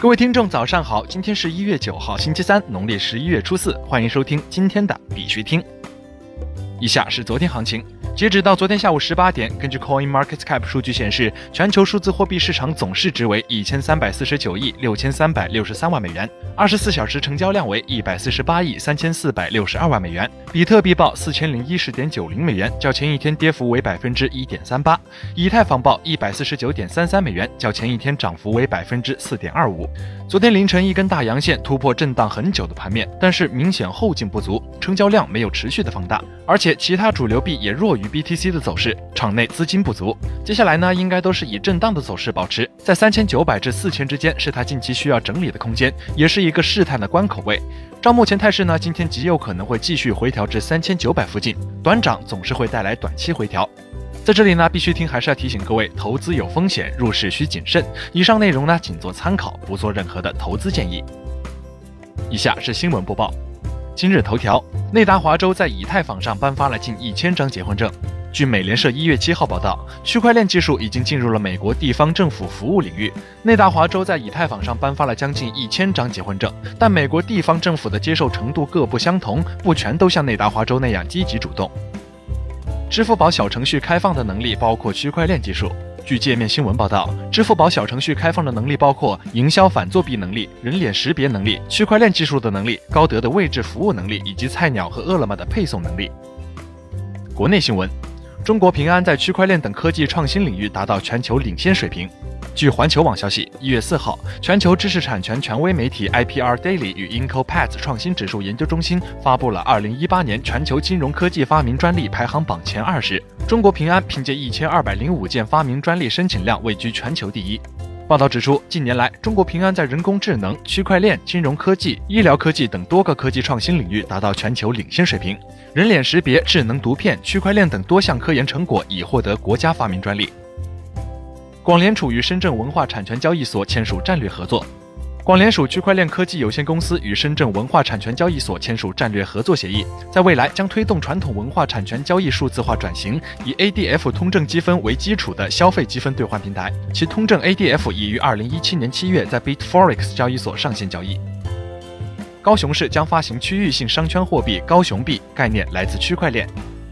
各位听众，早上好！今天是一月九号，星期三，农历十一月初四。欢迎收听今天的必须听。以下是昨天行情。截止到昨天下午十八点，根据 Coin Market Cap 数据显示，全球数字货币市场总市值为一千三百四十九亿六千三百六十三万美元，二十四小时成交量为一百四十八亿三千四百六十二万美元。比特币报四千零一十点九零美元，较前一天跌幅为百分之一点三八；以太坊报一百四十九点三三美元，较前一天涨幅为百分之四点二五。昨天凌晨一根大阳线突破震荡很久的盘面，但是明显后劲不足，成交量没有持续的放大，而且其他主流币也弱于 BTC 的走势，场内资金不足。接下来呢，应该都是以震荡的走势保持在三千九百至四千之间，是它近期需要整理的空间，也是一个试探的关口位。照目前态势呢，今天极有可能会继续回调至三千九百附近，短涨总是会带来短期回调。在这里呢，必须听还是要提醒各位，投资有风险，入市需谨慎。以上内容呢，仅做参考，不做任何的投资建议。以下是新闻播报。今日头条：内达华州在以太坊上颁发了近一千张结婚证。据美联社一月七号报道，区块链技术已经进入了美国地方政府服务领域。内达华州在以太坊上颁发了将近一千张结婚证，但美国地方政府的接受程度各不相同，不全都像内达华州那样积极主动。支付宝小程序开放的能力包括区块链技术。据界面新闻报道，支付宝小程序开放的能力包括营销反作弊能力、人脸识别能力、区块链技术的能力、高德的位置服务能力以及菜鸟和饿了么的配送能力。国内新闻：中国平安在区块链等科技创新领域达到全球领先水平。据环球网消息，一月四号，全球知识产权权威媒体 IPR Daily 与 IncoPat 创新指数研究中心发布了二零一八年全球金融科技发明专利排行榜前二十，中国平安凭借一千二百零五件发明专利申请量位居全球第一。报道指出，近年来，中国平安在人工智能、区块链、金融科技、医疗科技等多个科技创新领域达到全球领先水平，人脸识别、智能读片、区块链等多项科研成果已获得国家发明专利。广联储与深圳文化产权交易所签署战略合作。广联储区块链科技有限公司与深圳文化产权交易所签署战略合作协议，在未来将推动传统文化产权交易数字化转型，以 ADF 通证积分为基础的消费积分兑换平台。其通证 ADF 已于二零一七年七月在 Bitforex 交易所上线交易。高雄市将发行区域性商圈货币高雄币，概念来自区块链。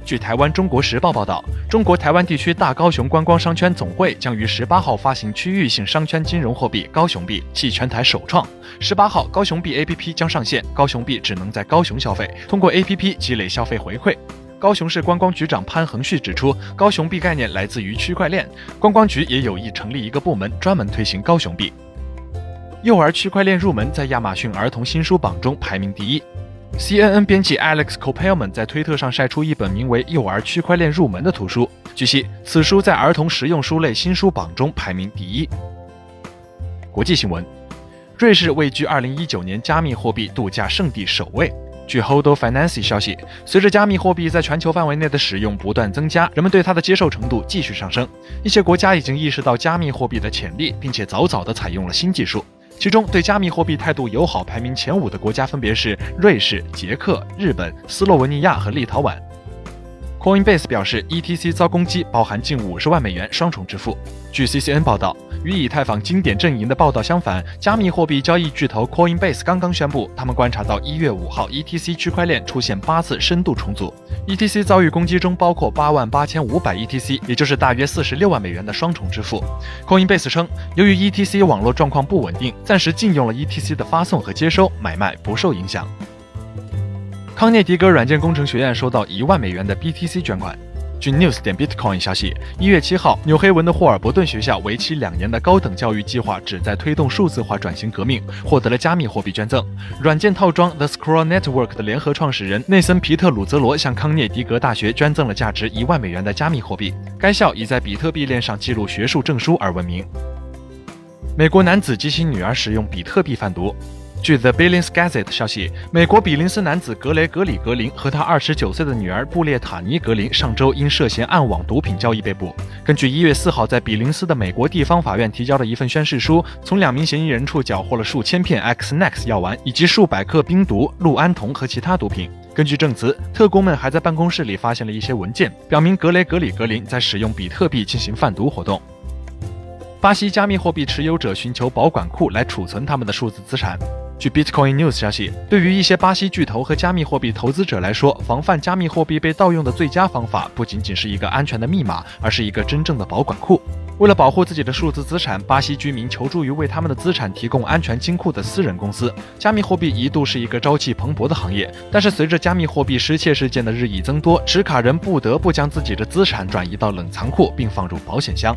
据台湾《中国时报》报道，中国台湾地区大高雄观光商圈总会将于十八号发行区域性商圈金融货币高雄币，系全台首创。十八号，高雄币 APP 将上线，高雄币只能在高雄消费，通过 APP 积累消费回馈。高雄市观光局长潘恒旭指出，高雄币概念来自于区块链，观光局也有意成立一个部门，专门推行高雄币。幼儿区块链入门在亚马逊儿童新书榜中排名第一。CNN 编辑 Alex Copelman 在推特上晒出一本名为《幼儿区块链入门》的图书。据悉，此书在儿童实用书类新书榜中排名第一。国际新闻：瑞士位居2019年加密货币度假胜地首位。据 Hodo Finance 消息，随着加密货币在全球范围内的使用不断增加，人们对它的接受程度继续上升。一些国家已经意识到加密货币的潜力，并且早早地采用了新技术。其中对加密货币态度友好排名前五的国家分别是瑞士、捷克、日本、斯洛文尼亚和立陶宛。Coinbase 表示，ETC 遭攻击，包含近五十万美元双重支付。据 CCN 报道，与以太坊经典阵营的报道相反，加密货币交易巨头 Coinbase 刚刚宣布，他们观察到一月五号 ETC 区块链出现八次深度重组。ETC 遭遇攻击中包括八万八千五百 ETC，也就是大约四十六万美元的双重支付。Coinbase 称，由于 ETC 网络状况不稳定，暂时禁用了 ETC 的发送和接收，买卖不受影响。康涅狄格软件工程学院收到一万美元的 BTC 捐款。据 News 点 Bitcoin 消息，一月七号，纽黑文的霍尔伯顿学校为期两年的高等教育计划旨在推动数字化转型革命，获得了加密货币捐赠。软件套装 The Scroll Network 的联合创始人内森·皮特鲁泽罗向康涅狄格大学捐赠了价值一万美元的加密货币。该校以在比特币链上记录学术证书而闻名。美国男子及其女儿使用比特币贩毒。据 The Billings Gazette 消息，美国比林斯男子格雷格里格林和他二十九岁的女儿布列塔尼格林上周因涉嫌暗网毒品交易被捕。根据一月四号在比林斯的美国地方法院提交的一份宣誓书，从两名嫌疑人处缴获了数千片 Xnex 药丸以及数百克冰毒氯胺酮和其他毒品。根据证词，特工们还在办公室里发现了一些文件，表明格雷格里格林在使用比特币进行贩毒活动。巴西加密货币持有者寻求保管库来储存他们的数字资产。据 Bitcoin News 消息，对于一些巴西巨头和加密货币投资者来说，防范加密货币被盗用的最佳方法不仅仅是一个安全的密码，而是一个真正的保管库。为了保护自己的数字资产，巴西居民求助于为他们的资产提供安全金库的私人公司。加密货币一度是一个朝气蓬勃的行业，但是随着加密货币失窃事件的日益增多，持卡人不得不将自己的资产转移到冷藏库，并放入保险箱。